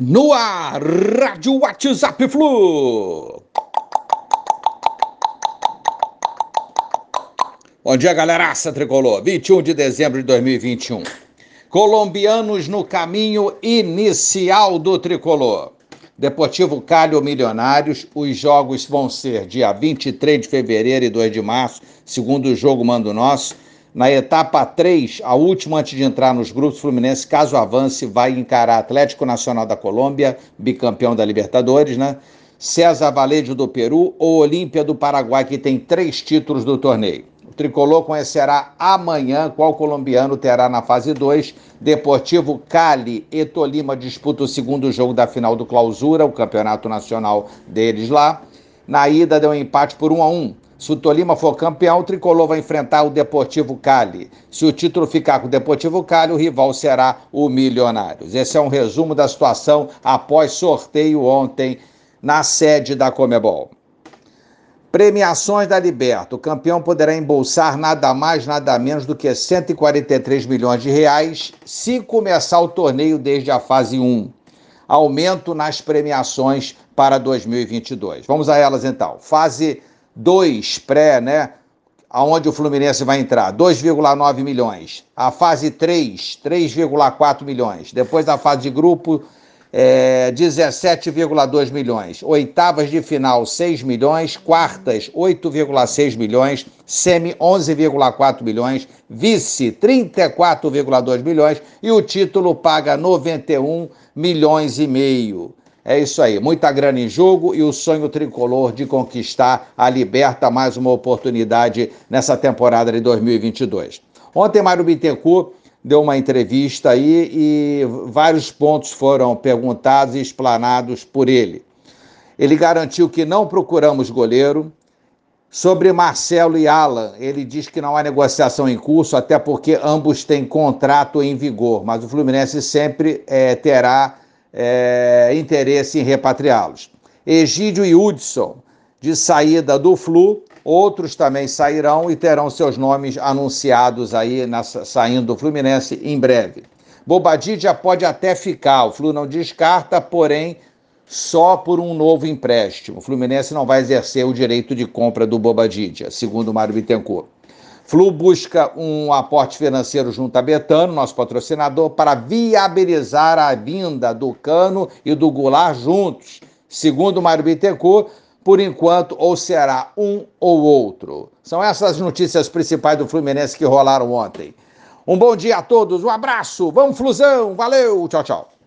No ar, Rádio WhatsApp Flu. Bom dia, galeraça tricolor. 21 de dezembro de 2021. Colombianos no caminho inicial do tricolor. Deportivo Calho Milionários. Os jogos vão ser dia 23 de fevereiro e 2 de março, segundo o jogo Mando Nosso. Na etapa 3, a última antes de entrar nos grupos, Fluminense, caso avance, vai encarar Atlético Nacional da Colômbia, bicampeão da Libertadores, né? César Valejo do Peru ou Olímpia do Paraguai, que tem três títulos do torneio. O tricolor conhecerá amanhã qual colombiano terá na fase 2. Deportivo Cali e Tolima disputa o segundo jogo da final do Clausura, o campeonato nacional deles lá. Na ida deu um empate por 1 a 1. Se o Tolima for campeão, o tricolor vai enfrentar o Deportivo Cali. Se o título ficar com o Deportivo Cali, o rival será o Milionários. Esse é um resumo da situação após sorteio ontem na sede da Comebol. Premiações da Liberta. O campeão poderá embolsar nada mais, nada menos do que 143 milhões de reais se começar o torneio desde a fase 1. Aumento nas premiações para 2022. Vamos a elas então. Fase 2 pré, né? Aonde o Fluminense vai entrar? 2,9 milhões. A fase 3, 3,4 milhões. Depois da fase de grupo, é, 17,2 milhões. Oitavas de final, 6 milhões. Quartas, 8,6 milhões. Semi, 11,4 milhões. Vice, 34,2 milhões. E o título paga 91 milhões e meio. É isso aí, muita grana em jogo e o sonho tricolor de conquistar a Liberta mais uma oportunidade nessa temporada de 2022. Ontem, Mário Bittencourt deu uma entrevista aí e vários pontos foram perguntados e explanados por ele. Ele garantiu que não procuramos goleiro. Sobre Marcelo e Alan, ele diz que não há negociação em curso, até porque ambos têm contrato em vigor, mas o Fluminense sempre é, terá é, interesse em repatriá-los. Egídio e Hudson, de saída do Flu, outros também sairão e terão seus nomes anunciados aí nessa, saindo do Fluminense em breve. Bobadilla pode até ficar, o Flu não descarta, porém só por um novo empréstimo. O Fluminense não vai exercer o direito de compra do Bobadilla, segundo Mário Bittencourt. Flu busca um aporte financeiro junto a Betano, nosso patrocinador, para viabilizar a vinda do Cano e do Goulart juntos. Segundo Mário Bittencourt, por enquanto, ou será um ou outro. São essas notícias principais do Fluminense que rolaram ontem. Um bom dia a todos, um abraço, vamos Flusão, valeu, tchau, tchau.